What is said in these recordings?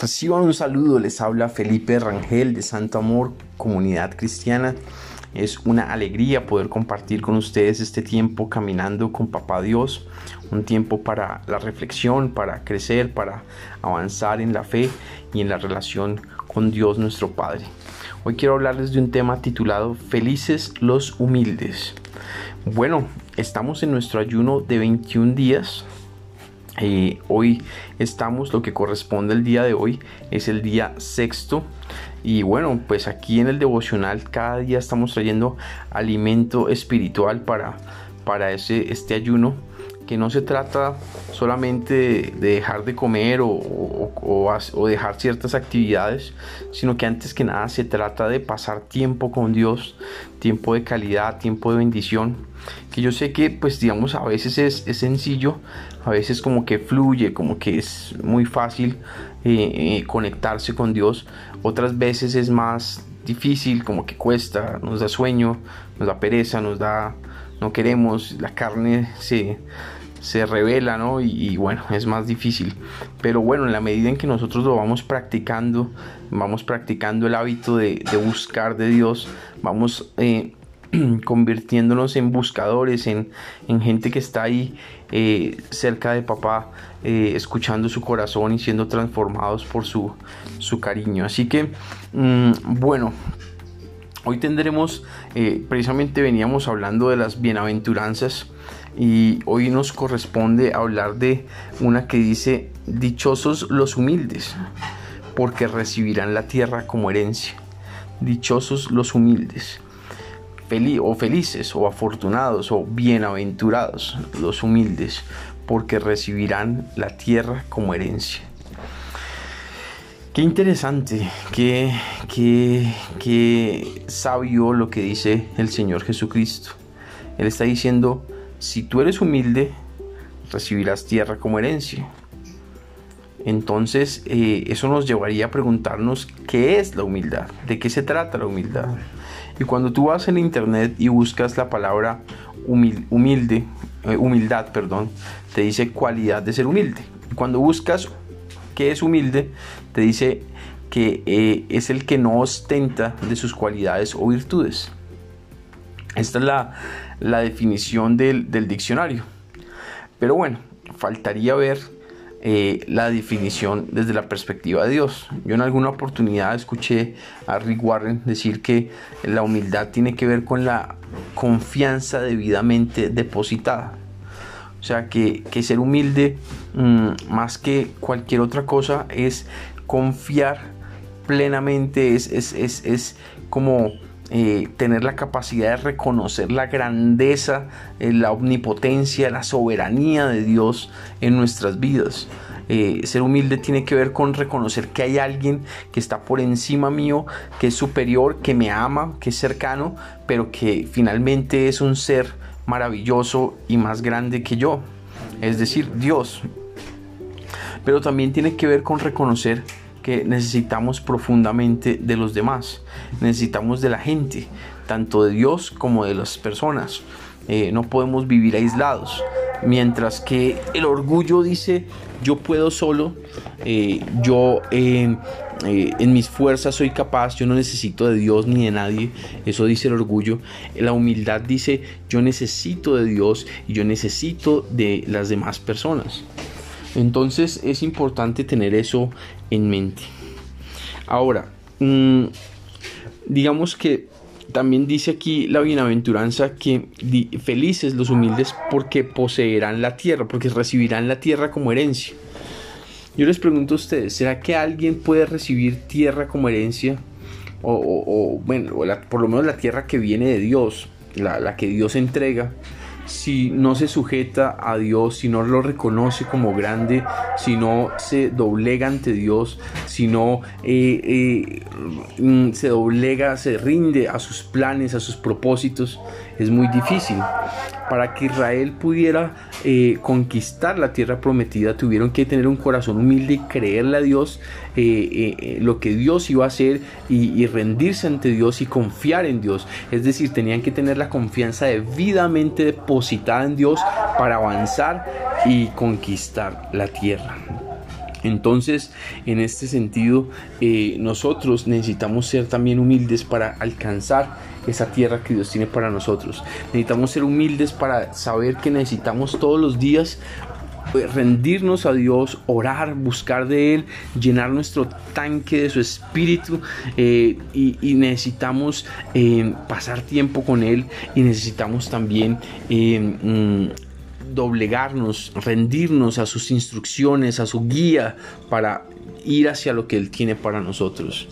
Reciban un saludo, les habla Felipe Rangel de Santo Amor, Comunidad Cristiana. Es una alegría poder compartir con ustedes este tiempo caminando con Papá Dios, un tiempo para la reflexión, para crecer, para avanzar en la fe y en la relación con Dios nuestro Padre. Hoy quiero hablarles de un tema titulado Felices los humildes. Bueno, estamos en nuestro ayuno de 21 días eh, hoy estamos, lo que corresponde el día de hoy es el día sexto. Y bueno, pues aquí en el devocional cada día estamos trayendo alimento espiritual para, para ese, este ayuno que no se trata solamente de, dejar de comer o, o, dejar ciertas actividades, sino que antes que nada se trata de pasar tiempo con Dios, tiempo de calidad, tiempo de bendición, que yo sé que pues digamos a veces es, sencillo, a veces como que fluye, como que es muy fácil eh, eh, conectarse con Dios, otras veces es más difícil, como que cuesta, nos da sueño, nos da pereza, nos da, no queremos, la carne se se revela, ¿no? Y, bueno, es más difícil. Pero bueno, en la medida en que nosotros lo vamos practicando, vamos practicando el hábito de, buscar de Dios, vamos eh, convirtiéndonos en buscadores, en, gente que está ahí eh, cerca de papá, eh, escuchando su corazón y siendo transformados por su, cariño. Así que, mm, bueno, hoy tendremos, precisamente veníamos hablando de las bienaventuranzas y hoy nos corresponde hablar de una que dice, dichosos los humildes, porque recibirán la tierra como herencia. Dichosos los humildes. o felices o afortunados o bienaventurados los humildes, porque recibirán la tierra como herencia. Qué interesante, qué, qué, qué sabio lo que dice el Señor Jesucristo. Él está diciendo, si tú eres humilde, recibirás tierra como herencia. Entonces, eh, eso nos llevaría a preguntarnos qué es la humildad, de qué se trata la humildad. Y cuando tú vas en internet y buscas la palabra humilde, eh, humildad, perdón, te dice cualidad de ser humilde. cuando buscas qué es humilde, te dice que eh, es el que no ostenta de sus cualidades o virtudes. Esta es la, la definición del, diccionario. Pero bueno, faltaría ver eh, la definición desde la perspectiva de Dios. Yo en alguna oportunidad escuché a Rick Warren decir que la humildad tiene que ver con la confianza debidamente depositada. O sea que, ser humilde mm, más que cualquier otra cosa es confiar plenamente, es, es, es, es como eh, tener la capacidad de reconocer la grandeza, eh, la omnipotencia, la soberanía de Dios en nuestras vidas. Eh, ser humilde tiene que ver con reconocer que hay alguien que está por encima mío, que es superior, que me ama, que es cercano, pero que finalmente es un ser maravilloso y más grande que yo. Es decir, Dios. Pero también tiene que ver con reconocer necesitamos profundamente de los demás, necesitamos de la gente, tanto de Dios como de las personas. Eh, no podemos vivir aislados. Mientras que el orgullo dice, yo puedo solo, eh, yo eh, en mis fuerzas soy capaz, yo no necesito de Dios ni de nadie, eso dice el orgullo. La humildad dice, yo necesito de Dios y yo necesito de las demás personas. Entonces es importante tener eso en mente. Ahora, mm, digamos que también dice aquí la bienaventuranza que felices los humildes porque poseerán la tierra, porque recibirán la tierra como herencia. Yo les pregunto a ustedes, ¿será que alguien puede recibir tierra como herencia? O, bueno, por lo menos la tierra que viene de Dios, la que Dios entrega si no se sujeta a Dios, si no lo reconoce como grande, si no se doblega ante Dios, si no eh, eh, mm, se doblega, se rinde a sus planes, a sus propósitos, es muy difícil. Para que Israel pudiera eh, conquistar la tierra prometida, tuvieron que tener un corazón humilde y creerle a Dios lo que Dios iba a hacer y, y rendirse ante Dios y confiar en Dios. Es decir, tenían que tener la confianza debidamente depositada en Dios para avanzar y conquistar la tierra. Entonces, en este sentido, eh, nosotros necesitamos ser también humildes para alcanzar esa tierra que Dios tiene para nosotros. Necesitamos ser humildes para saber que necesitamos todos los días eh, rendirnos a Dios, orar, buscar de Él, llenar nuestro tanque de su espíritu eh, y, necesitamos pasar tiempo con Él y necesitamos también mm, doblegarnos, rendirnos a sus instrucciones, a su guía para ir hacia lo que Él tiene para nosotros.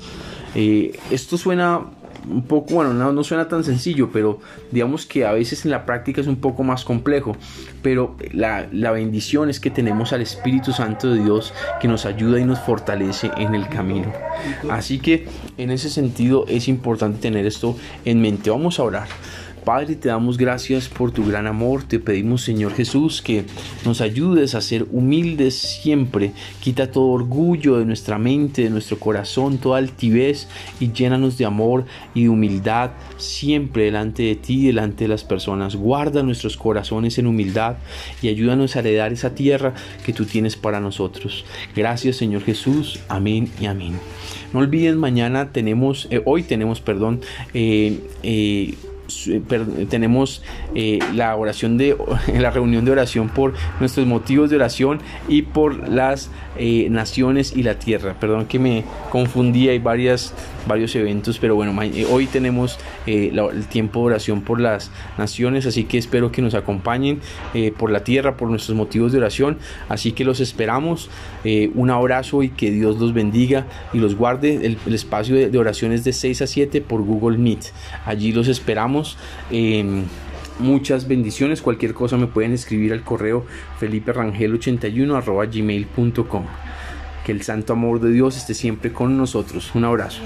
Eh, esto suena un poco, bueno, no, suena tan sencillo, pero digamos que a veces en la práctica es un poco más complejo. Pero la, la, bendición es que tenemos al Espíritu Santo de Dios que nos ayuda y nos fortalece en el camino. Así que en ese sentido es importante tener esto en mente. Vamos a orar. Padre, te damos gracias por tu gran amor. Te pedimos, Señor Jesús, que nos ayudes a ser humildes siempre. Quita todo orgullo de nuestra mente, de nuestro corazón, toda altivez y llénanos de amor y de humildad siempre delante de ti delante de las personas. Guarda nuestros corazones en humildad y ayúdanos a heredar esa tierra que tú tienes para nosotros. Gracias, Señor Jesús. Amén y amén. No olviden, mañana tenemos, eh, hoy tenemos, perdón, eh, eh, tenemos eh, la oración de la reunión de oración por nuestros motivos de oración y por las eh, naciones y la tierra. Perdón que me confundí, hay varias, varios eventos, pero bueno, hoy tenemos el tiempo de oración por las naciones, así que espero que nos acompañen por la tierra, por nuestros motivos de oración. Así que los esperamos. un abrazo y que Dios los bendiga y los guarde. El, espacio de, de oraciones de 6 a 7 por Google Meet. Allí los esperamos Em, muchas bendiciones. Cualquier cosa me pueden escribir al correo feliperangel81 gmail.com. Que el santo amor de Dios esté siempre con nosotros. Un abrazo.